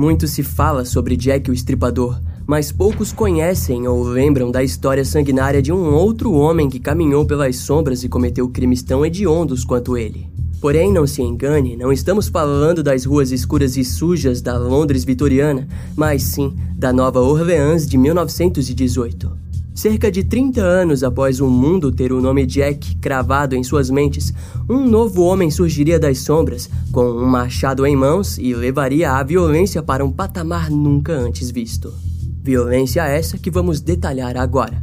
Muito se fala sobre Jack o Estripador, mas poucos conhecem ou lembram da história sanguinária de um outro homem que caminhou pelas sombras e cometeu crimes tão hediondos quanto ele. Porém, não se engane, não estamos falando das ruas escuras e sujas da Londres vitoriana, mas sim da Nova Orleans de 1918. Cerca de 30 anos após o mundo ter o nome Jack cravado em suas mentes, um novo homem surgiria das sombras, com um machado em mãos e levaria a violência para um patamar nunca antes visto. Violência essa que vamos detalhar agora.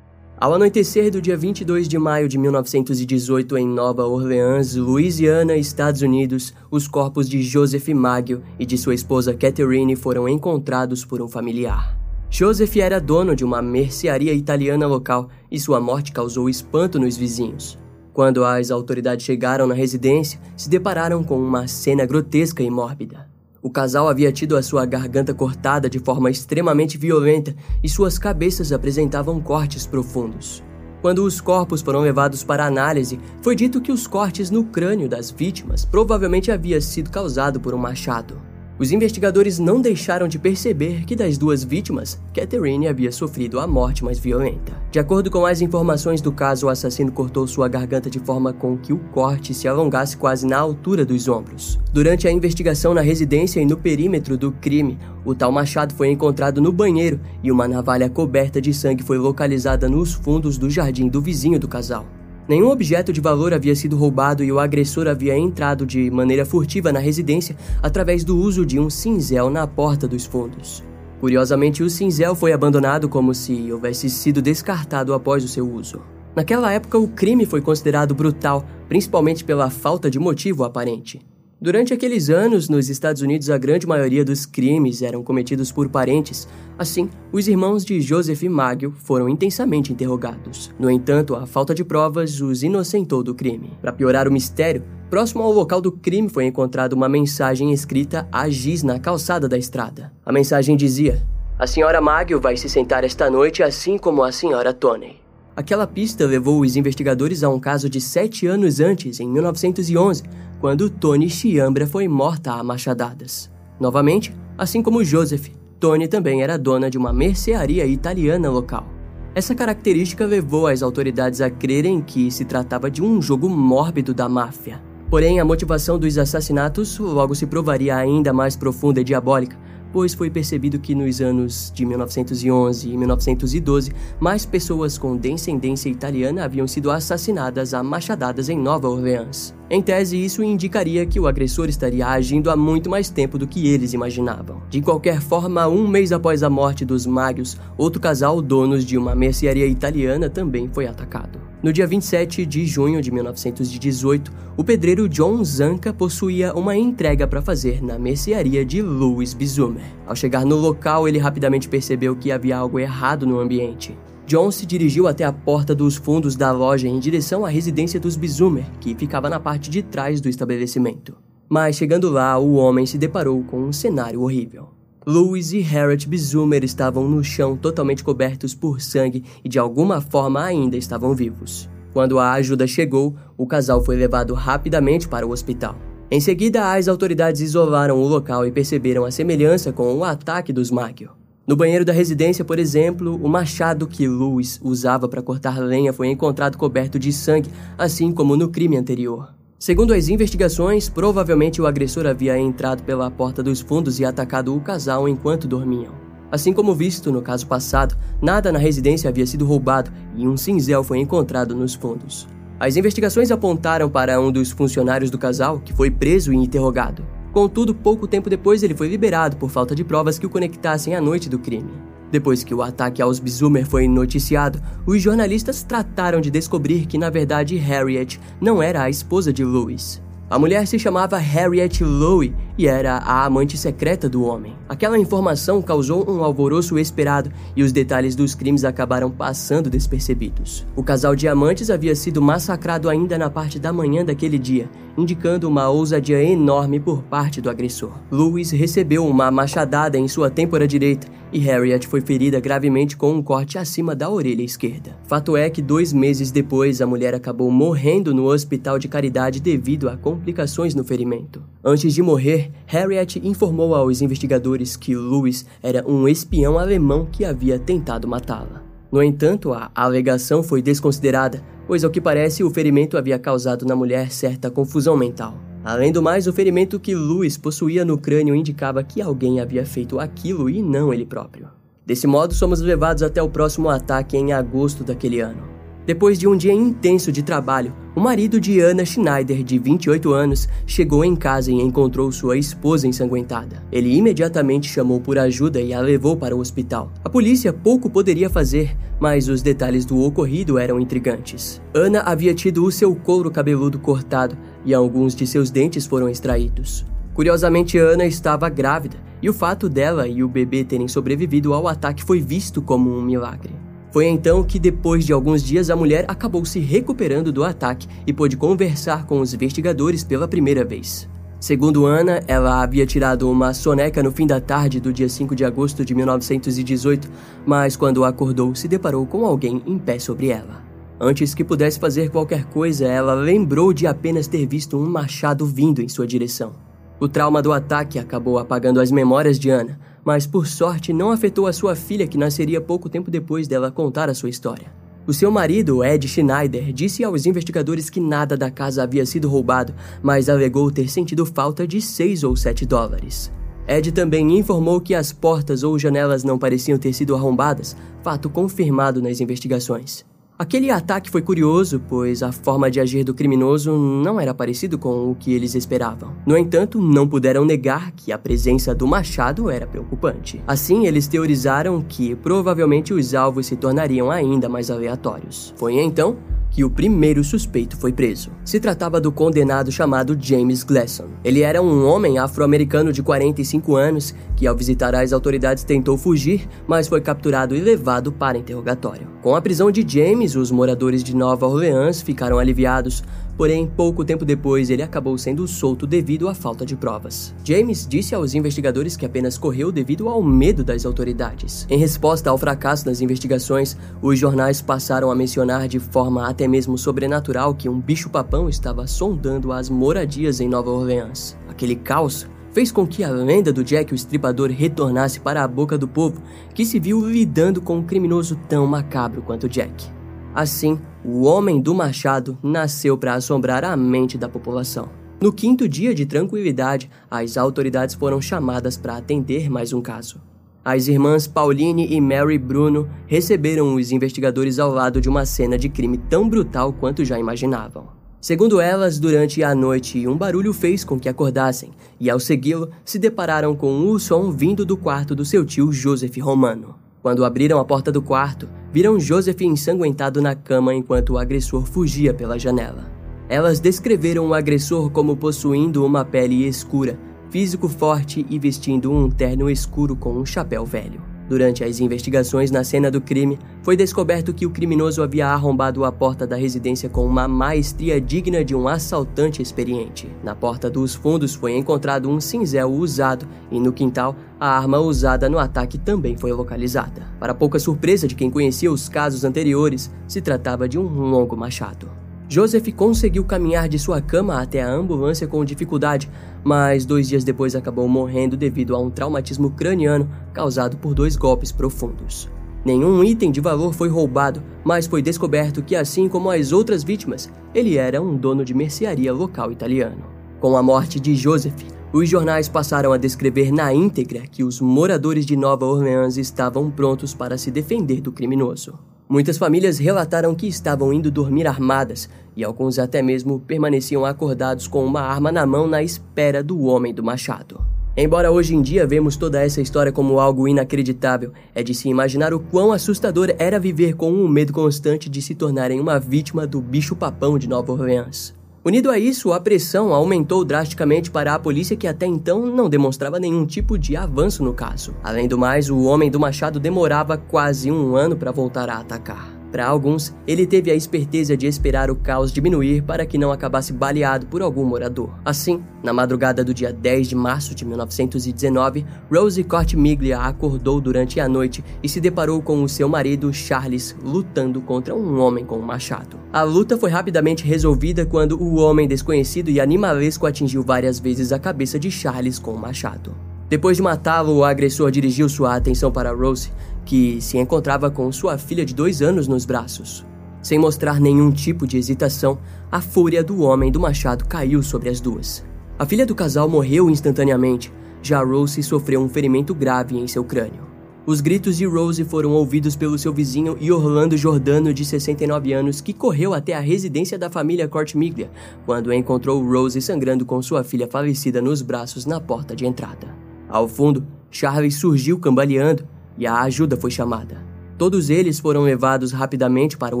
Ao anoitecer do dia 22 de maio de 1918 em Nova Orleans, Louisiana, Estados Unidos, os corpos de Joseph Maggio e de sua esposa Catherine foram encontrados por um familiar. Joseph era dono de uma mercearia italiana local e sua morte causou espanto nos vizinhos. Quando as autoridades chegaram na residência, se depararam com uma cena grotesca e mórbida. O casal havia tido a sua garganta cortada de forma extremamente violenta e suas cabeças apresentavam cortes profundos. Quando os corpos foram levados para análise, foi dito que os cortes no crânio das vítimas provavelmente haviam sido causados por um machado. Os investigadores não deixaram de perceber que das duas vítimas, Catherine havia sofrido a morte mais violenta. De acordo com as informações do caso, o assassino cortou sua garganta de forma com que o corte se alongasse quase na altura dos ombros. Durante a investigação na residência e no perímetro do crime, o tal machado foi encontrado no banheiro e uma navalha coberta de sangue foi localizada nos fundos do jardim do vizinho do casal. Nenhum objeto de valor havia sido roubado e o agressor havia entrado de maneira furtiva na residência através do uso de um cinzel na porta dos fundos. Curiosamente, o cinzel foi abandonado como se houvesse sido descartado após o seu uso. Naquela época, o crime foi considerado brutal, principalmente pela falta de motivo aparente. Durante aqueles anos, nos Estados Unidos, a grande maioria dos crimes eram cometidos por parentes. Assim, os irmãos de Joseph Maggio foram intensamente interrogados. No entanto, a falta de provas os inocentou do crime. Para piorar o mistério, próximo ao local do crime foi encontrada uma mensagem escrita a giz na calçada da estrada. A mensagem dizia: A senhora Maggio vai se sentar esta noite assim como a senhora Tony. Aquela pista levou os investigadores a um caso de sete anos antes, em 1911, quando Tony Chiambra foi morta a machadadas. Novamente, assim como Joseph, Tony também era dona de uma mercearia italiana local. Essa característica levou as autoridades a crerem que se tratava de um jogo mórbido da máfia. Porém, a motivação dos assassinatos logo se provaria ainda mais profunda e diabólica, pois foi percebido que nos anos de 1911 e 1912, mais pessoas com descendência italiana haviam sido assassinadas a machadadas em Nova Orleans. Em tese, isso indicaria que o agressor estaria agindo há muito mais tempo do que eles imaginavam. De qualquer forma, um mês após a morte dos Magios, outro casal, donos de uma mercearia italiana, também foi atacado. No dia 27 de junho de 1918, o pedreiro John Zanca possuía uma entrega para fazer na mercearia de Louis Bizumer. Ao chegar no local, ele rapidamente percebeu que havia algo errado no ambiente. John se dirigiu até a porta dos fundos da loja em direção à residência dos Bizumer, que ficava na parte de trás do estabelecimento. Mas chegando lá, o homem se deparou com um cenário horrível. Louis e Harriet Bizumer estavam no chão totalmente cobertos por sangue e de alguma forma ainda estavam vivos. Quando a ajuda chegou, o casal foi levado rapidamente para o hospital. Em seguida, as autoridades isolaram o local e perceberam a semelhança com o ataque dos Maggio. No banheiro da residência, por exemplo, o machado que Louis usava para cortar lenha foi encontrado coberto de sangue, assim como no crime anterior. Segundo as investigações, provavelmente o agressor havia entrado pela porta dos fundos e atacado o casal enquanto dormiam. Assim como visto no caso passado, nada na residência havia sido roubado e um cinzel foi encontrado nos fundos. As investigações apontaram para um dos funcionários do casal, que foi preso e interrogado. Contudo, pouco tempo depois ele foi liberado por falta de provas que o conectassem à noite do crime. Depois que o ataque aos Bizumer foi noticiado, os jornalistas trataram de descobrir que, na verdade, Harriet não era a esposa de Louis. A mulher se chamava Harriet Lowe e era a amante secreta do homem. Aquela informação causou um alvoroço esperado e os detalhes dos crimes acabaram passando despercebidos. O casal de amantes havia sido massacrado ainda na parte da manhã daquele dia, indicando uma ousadia enorme por parte do agressor. Louis recebeu uma machadada em sua têmpora direita e Harriet foi ferida gravemente com um corte acima da orelha esquerda. Fato é que dois meses depois a mulher acabou morrendo no hospital de caridade devido a complicações no ferimento. Antes de morrer, Harriet informou aos investigadores que Louis era um espião alemão que havia tentado matá-la. No entanto, a alegação foi desconsiderada, pois ao que parece o ferimento havia causado na mulher certa confusão mental. Além do mais, o ferimento que Louis possuía no crânio indicava que alguém havia feito aquilo e não ele próprio. Desse modo, somos levados até o próximo ataque em agosto daquele ano. Depois de um dia intenso de trabalho, o marido de Anna Schneider, de 28 anos, chegou em casa e encontrou sua esposa ensanguentada. Ele imediatamente chamou por ajuda e a levou para o hospital. A polícia pouco poderia fazer, mas os detalhes do ocorrido eram intrigantes. Anna havia tido o seu couro cabeludo cortado e alguns de seus dentes foram extraídos. Curiosamente, Anna estava grávida e o fato dela e o bebê terem sobrevivido ao ataque foi visto como um milagre. Foi então que, depois de alguns dias, a mulher acabou se recuperando do ataque e pôde conversar com os investigadores pela primeira vez. Segundo Ana, ela havia tirado uma soneca no fim da tarde do dia 5 de agosto de 1918, mas quando acordou, se deparou com alguém em pé sobre ela. Antes que pudesse fazer qualquer coisa, ela lembrou de apenas ter visto um machado vindo em sua direção. O trauma do ataque acabou apagando as memórias de Ana, mas por sorte não afetou a sua filha que nasceria pouco tempo depois dela contar a sua história. O seu marido, Ed Schneider, disse aos investigadores que nada da casa havia sido roubado, mas alegou ter sentido falta de 6 ou 7 dólares. Ed também informou que as portas ou janelas não pareciam ter sido arrombadas, fato confirmado nas investigações. Aquele ataque foi curioso, pois a forma de agir do criminoso não era parecido com o que eles esperavam. No entanto, não puderam negar que a presença do machado era preocupante. Assim, eles teorizaram que provavelmente os alvos se tornariam ainda mais aleatórios. Foi então que o primeiro suspeito foi preso. Se tratava do condenado chamado James Glasson. Ele era um homem afro-americano de 45 anos que, ao visitar as autoridades, tentou fugir, mas foi capturado e levado para interrogatório. Com a prisão de James, os moradores de Nova Orleans ficaram aliviados, Porém, pouco tempo depois, ele acabou sendo solto devido à falta de provas. James disse aos investigadores que apenas correu devido ao medo das autoridades. Em resposta ao fracasso das investigações, os jornais passaram a mencionar de forma até mesmo sobrenatural que um bicho-papão estava sondando as moradias em Nova Orleans. Aquele caos fez com que a lenda do Jack o Estripador retornasse para a boca do povo, que se viu lidando com um criminoso tão macabro quanto Jack. Assim, o Homem do Machado nasceu para assombrar a mente da população. No quinto dia de tranquilidade, as autoridades foram chamadas para atender mais um caso. As irmãs Pauline e Mary Bruno receberam os investigadores ao lado de uma cena de crime tão brutal quanto já imaginavam. Segundo elas, durante a noite, um barulho fez com que acordassem e, ao segui-lo, se depararam com o som vindo do quarto do seu tio Joseph Romano. Quando abriram a porta do quarto, viram Joseph ensanguentado na cama enquanto o agressor fugia pela janela. Elas descreveram o agressor como possuindo uma pele escura, físico forte e vestindo um terno escuro com um chapéu velho. Durante as investigações na cena do crime, foi descoberto que o criminoso havia arrombado a porta da residência com uma maestria digna de um assaltante experiente. Na porta dos fundos foi encontrado um cinzel usado e no quintal, a arma usada no ataque também foi localizada. Para pouca surpresa de quem conhecia os casos anteriores, se tratava de um longo machado. Joseph conseguiu caminhar de sua cama até a ambulância com dificuldade, mas dois dias depois acabou morrendo devido a um traumatismo craniano causado por dois golpes profundos. Nenhum item de valor foi roubado, mas foi descoberto que, assim como as outras vítimas, ele era um dono de mercearia local italiano. Com a morte de Joseph, os jornais passaram a descrever na íntegra que os moradores de Nova Orleans estavam prontos para se defender do criminoso. Muitas famílias relataram que estavam indo dormir armadas e alguns até mesmo permaneciam acordados com uma arma na mão na espera do homem do machado. Embora hoje em dia vemos toda essa história como algo inacreditável, é de se imaginar o quão assustador era viver com o um medo constante de se tornarem uma vítima do bicho-papão de Nova Orleans. Unido a isso, a pressão aumentou drasticamente para a polícia que até então não demonstrava nenhum tipo de avanço no caso. Além do mais, o homem do machado demorava quase um ano para voltar a atacar. Para alguns, ele teve a esperteza de esperar o caos diminuir para que não acabasse baleado por algum morador. Assim, na madrugada do dia 10 de março de 1919, Rose Cortimiglia acordou durante a noite e se deparou com o seu marido Charles lutando contra um homem com um machado. A luta foi rapidamente resolvida quando o homem desconhecido e animalesco atingiu várias vezes a cabeça de Charles com o machado. Depois de matá-lo, o agressor dirigiu sua atenção para Rose, que se encontrava com sua filha de dois anos nos braços. Sem mostrar nenhum tipo de hesitação, a fúria do homem do machado caiu sobre as duas. A filha do casal morreu instantaneamente, já Rose sofreu um ferimento grave em seu crânio. Os gritos de Rose foram ouvidos pelo seu vizinho e Orlando Jordano, de 69 anos, que correu até a residência da família Cortmiglia quando encontrou Rose sangrando com sua filha falecida nos braços na porta de entrada. Ao fundo, Charles surgiu cambaleando e a ajuda foi chamada. Todos eles foram levados rapidamente para o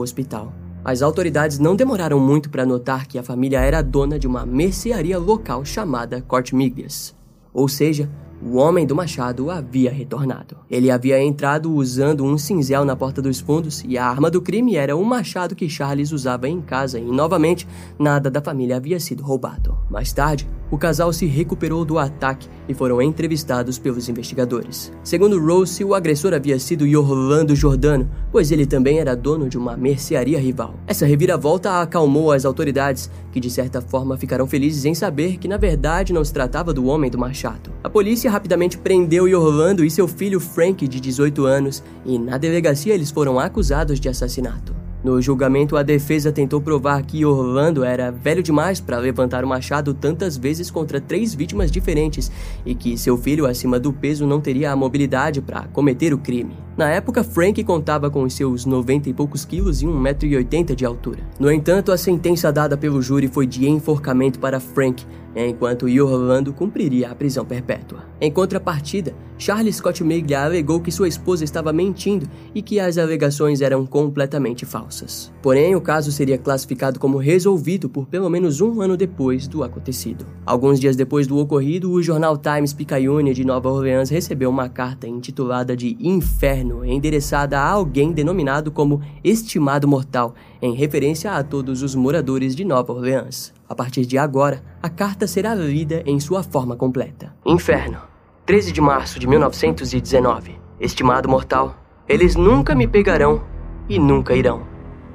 hospital. As autoridades não demoraram muito para notar que a família era dona de uma mercearia local chamada Cortmiglias, ou seja, o homem do machado havia retornado. Ele havia entrado usando um cinzel na porta dos fundos e a arma do crime era o machado que Charles usava em casa e, novamente, nada da família havia sido roubado. Mais tarde, o casal se recuperou do ataque e foram entrevistados pelos investigadores. Segundo Rose, o agressor havia sido Orlando Jordano, pois ele também era dono de uma mercearia rival. Essa reviravolta acalmou as autoridades, que de certa forma ficaram felizes em saber que na verdade não se tratava do homem do machado. A polícia rapidamente prendeu Orlando e seu filho Frank, de 18 anos, e na delegacia eles foram acusados de assassinato. No julgamento, a defesa tentou provar que Orlando era velho demais para levantar o machado tantas vezes contra três vítimas diferentes e que seu filho, acima do peso, não teria a mobilidade para cometer o crime. Na época, Frank contava com seus 90 e poucos quilos e 1,80m de altura. No entanto, a sentença dada pelo júri foi de enforcamento para Frank, enquanto Orlando cumpriria a prisão perpétua. Em contrapartida, Charles Scott Meglia alegou que sua esposa estava mentindo e que as alegações eram completamente falsas. Porém, o caso seria classificado como resolvido por pelo menos um ano depois do acontecido. Alguns dias depois do ocorrido, o jornal Times Picayune de Nova Orleans recebeu uma carta intitulada de Inferno, endereçada a alguém denominado como Estimado Mortal, em referência a todos os moradores de Nova Orleans. A partir de agora, a carta será lida em sua forma completa. Inferno, 13 de março de 1919. Estimado mortal, eles nunca me pegarão e nunca irão.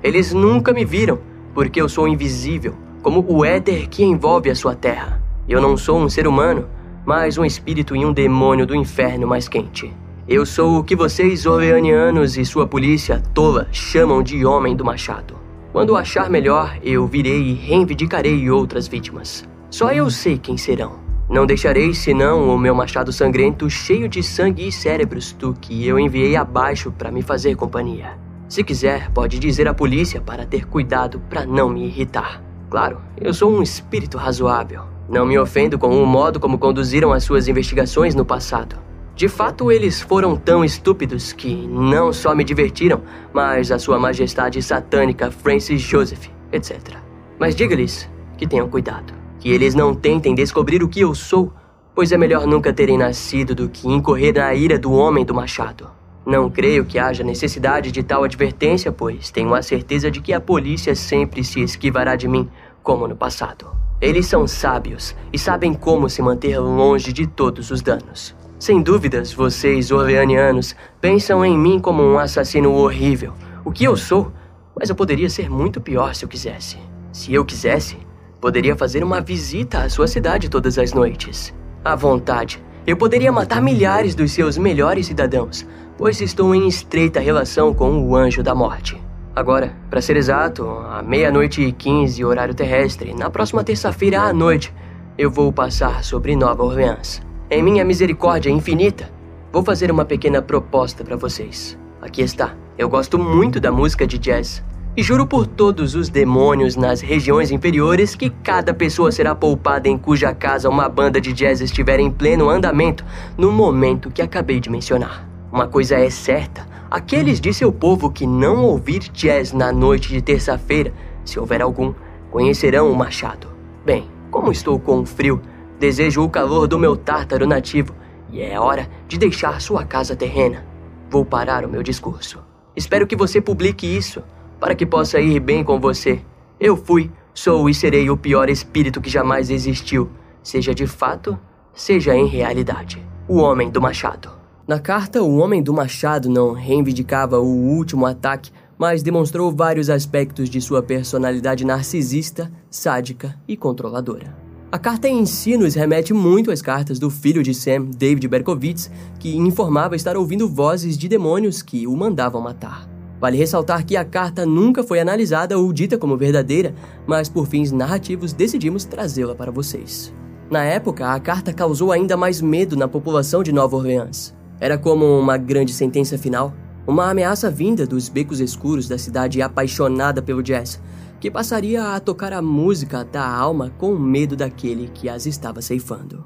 Eles nunca me viram, porque eu sou invisível, como o éter que envolve a sua terra. Eu não sou um ser humano, mas um espírito e um demônio do inferno mais quente. Eu sou o que vocês, orleanianos e sua polícia tola chamam de Homem do Machado. Quando achar melhor, eu virei e reivindicarei outras vítimas. Só eu sei quem serão. Não deixarei senão o meu machado sangrento cheio de sangue e cérebros do que eu enviei abaixo para me fazer companhia. Se quiser, pode dizer à polícia para ter cuidado para não me irritar. Claro, eu sou um espírito razoável. Não me ofendo com o modo como conduziram as suas investigações no passado. De fato, eles foram tão estúpidos que não só me divertiram, mas a Sua Majestade Satânica Francis Joseph, etc. Mas diga-lhes que tenham cuidado, que eles não tentem descobrir o que eu sou, pois é melhor nunca terem nascido do que incorrer na ira do homem do machado. Não creio que haja necessidade de tal advertência, pois tenho a certeza de que a polícia sempre se esquivará de mim, como no passado. Eles são sábios e sabem como se manter longe de todos os danos. Sem dúvidas, vocês, orleanianos, pensam em mim como um assassino horrível, o que eu sou, mas eu poderia ser muito pior se eu quisesse. Se eu quisesse, poderia fazer uma visita à sua cidade todas as noites. À vontade, eu poderia matar milhares dos seus melhores cidadãos, pois estou em estreita relação com o anjo da morte. Agora, para ser exato, à meia-noite e quinze, horário terrestre, na próxima terça-feira à noite, eu vou passar sobre Nova Orleans. Em minha misericórdia infinita, vou fazer uma pequena proposta para vocês. Aqui está. Eu gosto muito da música de jazz. E juro por todos os demônios nas regiões inferiores que cada pessoa será poupada em cuja casa uma banda de jazz estiver em pleno andamento no momento que acabei de mencionar. Uma coisa é certa: aqueles de seu povo que não ouvir jazz na noite de terça-feira, se houver algum, conhecerão o machado. Bem, como estou com frio, desejo o calor do meu tártaro nativo e é hora de deixar sua casa terrena. Vou parar o meu discurso. Espero que você publique isso para que possa ir bem com você. Eu fui, sou e serei o pior espírito que jamais existiu, seja de fato, seja em realidade. O Homem do Machado. Na carta, o Homem do Machado não reivindicava o último ataque, mas demonstrou vários aspectos de sua personalidade narcisista, sádica e controladora. A carta em si nos remete muito às cartas do filho de Sam, David Berkowitz, que informava estar ouvindo vozes de demônios que o mandavam matar. Vale ressaltar que a carta nunca foi analisada ou dita como verdadeira, mas por fins narrativos decidimos trazê-la para vocês. Na época, a carta causou ainda mais medo na população de Nova Orleans. Era como uma grande sentença final, uma ameaça vinda dos becos escuros da cidade apaixonada pelo jazz, que passaria a tocar a música da alma com medo daquele que as estava ceifando.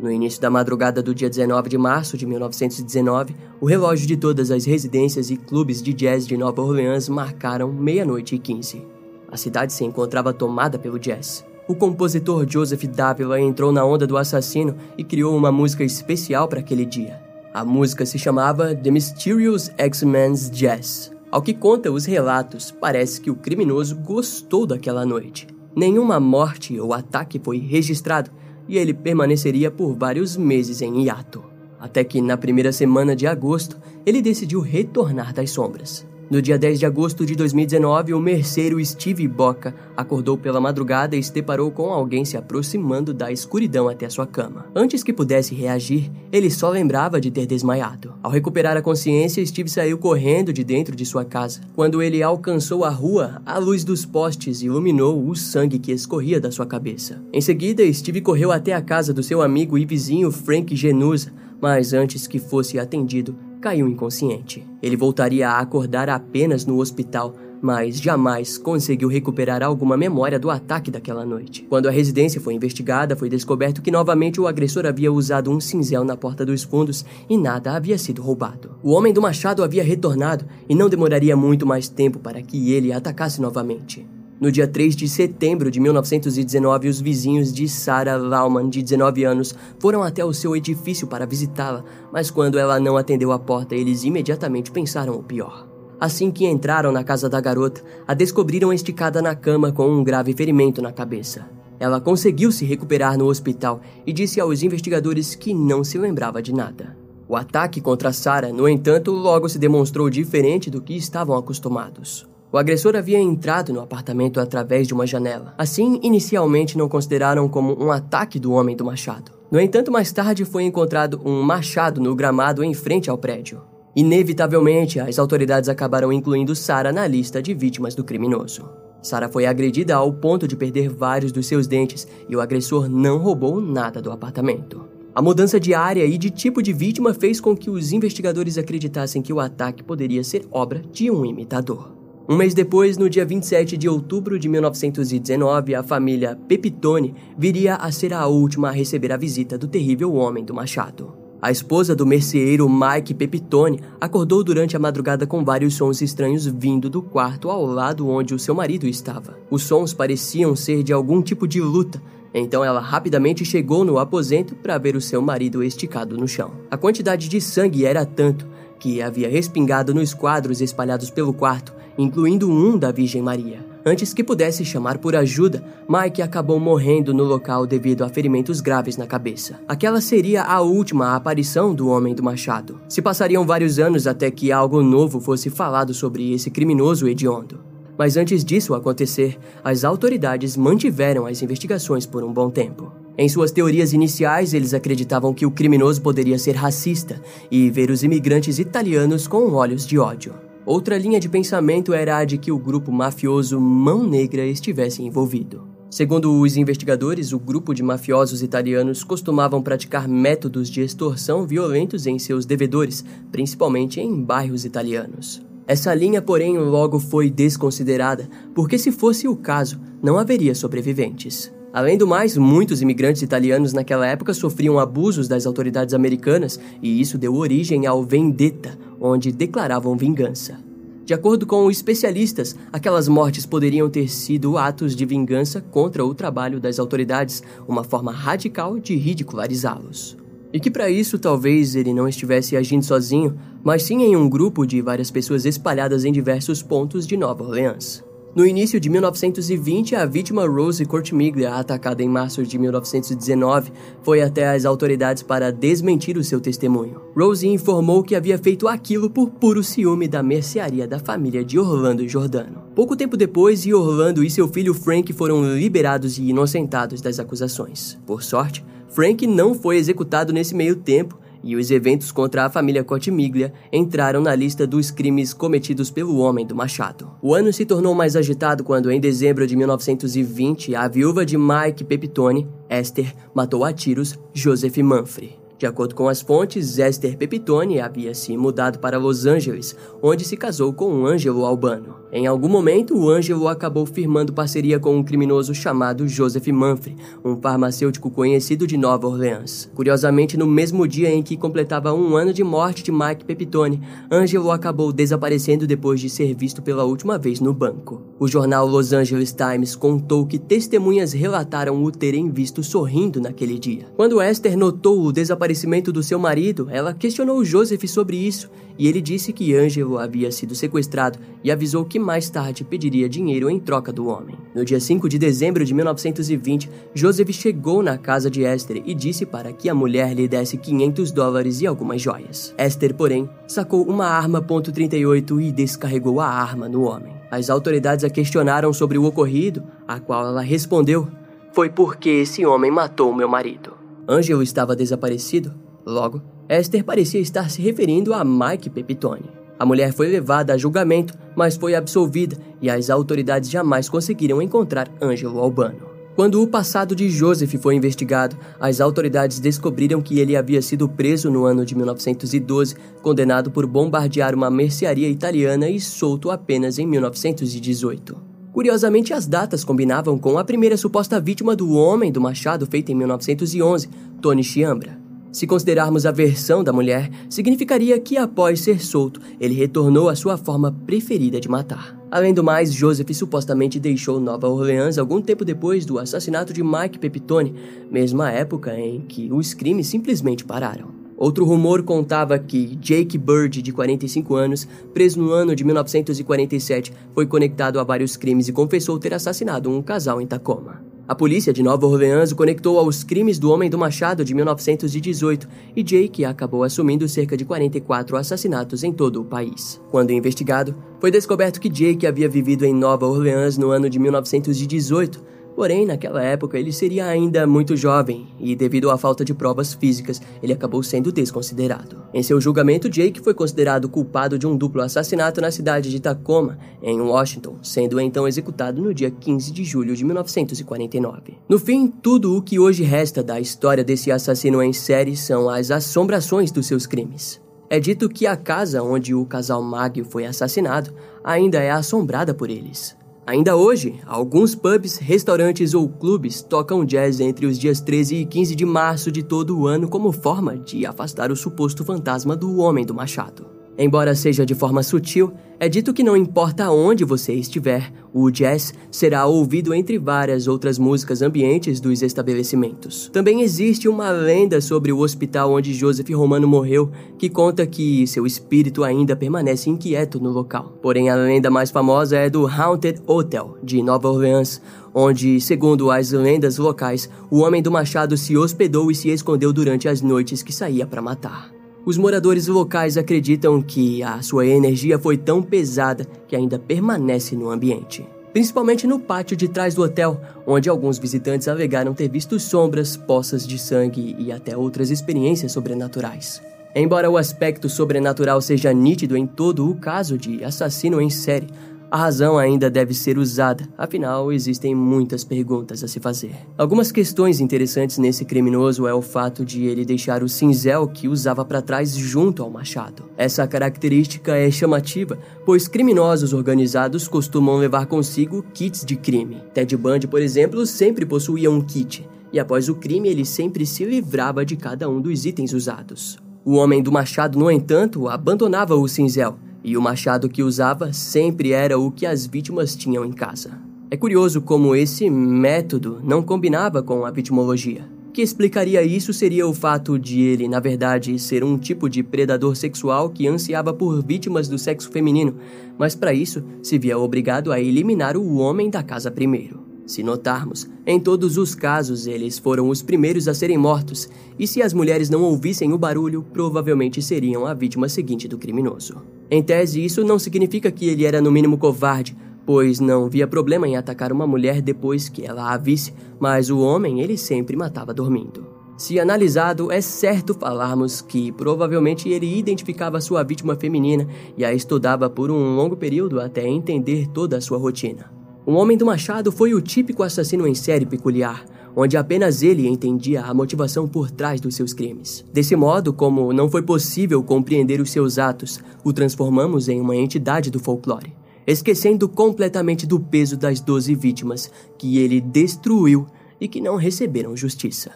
No início da madrugada do dia 19 de março de 1919, o relógio de todas as residências e clubes de jazz de Nova Orleans marcaram meia-noite e quinze. A cidade se encontrava tomada pelo jazz. O compositor Joseph Davila entrou na onda do assassino e criou uma música especial para aquele dia. A música se chamava The Mysterious X-Men's Jazz. Ao que conta os relatos, parece que o criminoso gostou daquela noite. Nenhuma morte ou ataque foi registrado, e ele permaneceria por vários meses em hiato. Até que, na primeira semana de agosto, ele decidiu retornar das sombras. No dia 10 de agosto de 2019, o merceiro Steve Boca acordou pela madrugada e se deparou com alguém se aproximando da escuridão até sua cama. Antes que pudesse reagir, ele só lembrava de ter desmaiado. Ao recuperar a consciência, Steve saiu correndo de dentro de sua casa. Quando ele alcançou a rua, a luz dos postes iluminou o sangue que escorria da sua cabeça. Em seguida, Steve correu até a casa do seu amigo e vizinho Frank Genusa, mas antes que fosse atendido, caiu inconsciente. Ele voltaria a acordar apenas no hospital, mas jamais conseguiu recuperar alguma memória do ataque daquela noite. Quando a residência foi investigada, foi descoberto que novamente o agressor havia usado um cinzel na porta dos fundos e nada havia sido roubado. O homem do machado havia retornado e não demoraria muito mais tempo para que ele atacasse novamente. No dia 3 de setembro de 1919, os vizinhos de Sarah Lauman, de 19 anos, foram até o seu edifício para visitá-la, mas quando ela não atendeu a porta, eles imediatamente pensaram o pior. Assim que entraram na casa da garota, a descobriram esticada na cama com um grave ferimento na cabeça. Ela conseguiu se recuperar no hospital e disse aos investigadores que não se lembrava de nada. O ataque contra Sarah, no entanto, logo se demonstrou diferente do que estavam acostumados. O agressor havia entrado no apartamento através de uma janela. Assim, inicialmente não consideraram como um ataque do homem do machado. No entanto, mais tarde foi encontrado um machado no gramado em frente ao prédio. Inevitavelmente, as autoridades acabaram incluindo Sara na lista de vítimas do criminoso. Sara foi agredida ao ponto de perder vários dos seus dentes e o agressor não roubou nada do apartamento. A mudança de área e de tipo de vítima fez com que os investigadores acreditassem que o ataque poderia ser obra de um imitador. Um mês depois, no dia 27 de outubro de 1919, a família Pepitone viria a ser a última a receber a visita do terrível homem do machado. A esposa do merceeiro Mike Pepitone acordou durante a madrugada com vários sons estranhos vindo do quarto ao lado onde o seu marido estava. Os sons pareciam ser de algum tipo de luta, então ela rapidamente chegou no aposento para ver o seu marido esticado no chão. A quantidade de sangue era tanto que havia respingado nos quadros espalhados pelo quarto incluindo um da Virgem Maria. Antes que pudesse chamar por ajuda, Mike acabou morrendo no local devido a ferimentos graves na cabeça. Aquela seria a última aparição do Homem do Machado. Se passariam vários anos até que algo novo fosse falado sobre esse criminoso hediondo. Mas antes disso acontecer, as autoridades mantiveram as investigações por um bom tempo. Em suas teorias iniciais, eles acreditavam que o criminoso poderia ser racista e ver os imigrantes italianos com olhos de ódio. Outra linha de pensamento era a de que o grupo mafioso Mão Negra estivesse envolvido. Segundo os investigadores, o grupo de mafiosos italianos costumavam praticar métodos de extorsão violentos em seus devedores, principalmente em bairros italianos. Essa linha, porém, logo foi desconsiderada, porque se fosse o caso, não haveria sobreviventes. Além do mais, muitos imigrantes italianos naquela época sofriam abusos das autoridades americanas, e isso deu origem ao vendetta, onde declaravam vingança. De acordo com especialistas, aquelas mortes poderiam ter sido atos de vingança contra o trabalho das autoridades, uma forma radical de ridicularizá-los. E que para isso talvez ele não estivesse agindo sozinho, mas sim em um grupo de várias pessoas espalhadas em diversos pontos de Nova Orleans. No início de 1920, a vítima Rose Cortimiglia, atacada em março de 1919, foi até as autoridades para desmentir o seu testemunho. Rose informou que havia feito aquilo por puro ciúme da mercearia da família de Orlando Jordano. Pouco tempo depois, Orlando e seu filho Frank foram liberados e inocentados das acusações. Por sorte, Frank não foi executado nesse meio tempo e os eventos contra a família Cotimiglia entraram na lista dos crimes cometidos pelo homem do machado. O ano se tornou mais agitado quando, em dezembro de 1920, a viúva de Mike Pepitone, Esther, matou a tiros Joseph Manfrey. De acordo com as fontes, Esther Pepitone havia se mudado para Los Angeles, onde se casou com um Ângelo Albano. Em algum momento, o Ângelo acabou firmando parceria com um criminoso chamado Joseph Manfrey, um farmacêutico conhecido de Nova Orleans. Curiosamente, no mesmo dia em que completava um ano de morte de Mike Pepitone, Ângelo acabou desaparecendo depois de ser visto pela última vez no banco. O jornal Los Angeles Times contou que testemunhas relataram o terem visto sorrindo naquele dia. Quando Esther notou o desaparecimento do seu marido, ela questionou Joseph sobre isso e ele disse que Ângelo havia sido sequestrado e avisou que mais tarde pediria dinheiro em troca do homem. No dia 5 de dezembro de 1920, Joseph chegou na casa de Esther e disse para que a mulher lhe desse 500 dólares e algumas joias. Esther, porém, sacou uma arma .38 e descarregou a arma no homem. As autoridades a questionaram sobre o ocorrido, a qual ela respondeu: Foi porque esse homem matou meu marido. Ângelo estava desaparecido. Logo, Esther parecia estar se referindo a Mike Pepitone. A mulher foi levada a julgamento, mas foi absolvida e as autoridades jamais conseguiram encontrar Ângelo Albano. Quando o passado de Joseph foi investigado, as autoridades descobriram que ele havia sido preso no ano de 1912, condenado por bombardear uma mercearia italiana e solto apenas em 1918. Curiosamente, as datas combinavam com a primeira suposta vítima do homem do machado feita em 1911, Tony Chiambra. Se considerarmos a versão da mulher, significaria que após ser solto, ele retornou à sua forma preferida de matar. Além do mais, Joseph supostamente deixou Nova Orleans algum tempo depois do assassinato de Mike Pepitone, mesma época em que os crimes simplesmente pararam. Outro rumor contava que Jake Bird, de 45 anos, preso no ano de 1947, foi conectado a vários crimes e confessou ter assassinado um casal em Tacoma. A polícia de Nova Orleans o conectou aos crimes do Homem do Machado de 1918 e Jake acabou assumindo cerca de 44 assassinatos em todo o país. Quando investigado, foi descoberto que Jake havia vivido em Nova Orleans no ano de 1918, Porém, naquela época, ele seria ainda muito jovem e, devido à falta de provas físicas, ele acabou sendo desconsiderado. Em seu julgamento, Jake foi considerado culpado de um duplo assassinato na cidade de Tacoma, em Washington, sendo então executado no dia 15 de julho de 1949. No fim, tudo o que hoje resta da história desse assassino em série são as assombrações dos seus crimes. É dito que a casa onde o casal Maggio foi assassinado ainda é assombrada por eles. Ainda hoje, alguns pubs, restaurantes ou clubes tocam jazz entre os dias 13 e 15 de março de todo o ano como forma de afastar o suposto fantasma do Homem do Machado. Embora seja de forma sutil, é dito que não importa onde você estiver, o jazz será ouvido entre várias outras músicas ambientes dos estabelecimentos. Também existe uma lenda sobre o hospital onde Joseph Romano morreu, que conta que seu espírito ainda permanece inquieto no local. Porém, a lenda mais famosa é do Haunted Hotel, de Nova Orleans, onde, segundo as lendas locais, o homem do machado se hospedou e se escondeu durante as noites que saía para matar. Os moradores locais acreditam que a sua energia foi tão pesada que ainda permanece no ambiente. Principalmente no pátio de trás do hotel, onde alguns visitantes alegaram ter visto sombras, poças de sangue e até outras experiências sobrenaturais. Embora o aspecto sobrenatural seja nítido em todo o caso de assassino em série, A razão ainda deve ser usada, afinal, existem muitas perguntas a se fazer. Algumas questões interessantes nesse criminoso é o fato de ele deixar o cinzel que usava para trás junto ao machado. Essa característica é chamativa, pois criminosos organizados costumam levar consigo kits de crime. Ted Bundy, por exemplo, sempre possuía um kit, e após o crime ele sempre se livrava de cada um dos itens usados. O homem do machado, no entanto, abandonava o cinzel e o machado que usava sempre era o que as vítimas tinham em casa. É curioso como esse método não combinava com a vitimologia. O que explicaria isso seria o fato de ele, na verdade, ser um tipo de predador sexual que ansiava por vítimas do sexo feminino, mas para isso se via obrigado a eliminar o homem da casa primeiro. Se notarmos, em todos os casos eles foram os primeiros a serem mortos, e se as mulheres não ouvissem o barulho, provavelmente seriam a vítima seguinte do criminoso. Em tese, isso não significa que ele era no mínimo covarde, pois não via problema em atacar uma mulher depois que ela a visse, mas o homem ele sempre matava dormindo. Se analisado, é certo falarmos que provavelmente ele identificava sua vítima feminina e a estudava por um longo período até entender toda a sua rotina. O Homem do Machado foi o típico assassino em série peculiar, onde apenas ele entendia a motivação por trás dos seus crimes. Desse modo, como não foi possível compreender os seus atos, o transformamos em uma entidade do folclore, esquecendo completamente do peso das 12 vítimas que ele destruiu e que não receberam justiça.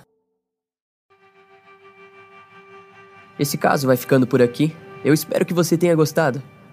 Esse caso vai ficando por aqui. Eu espero que você tenha gostado.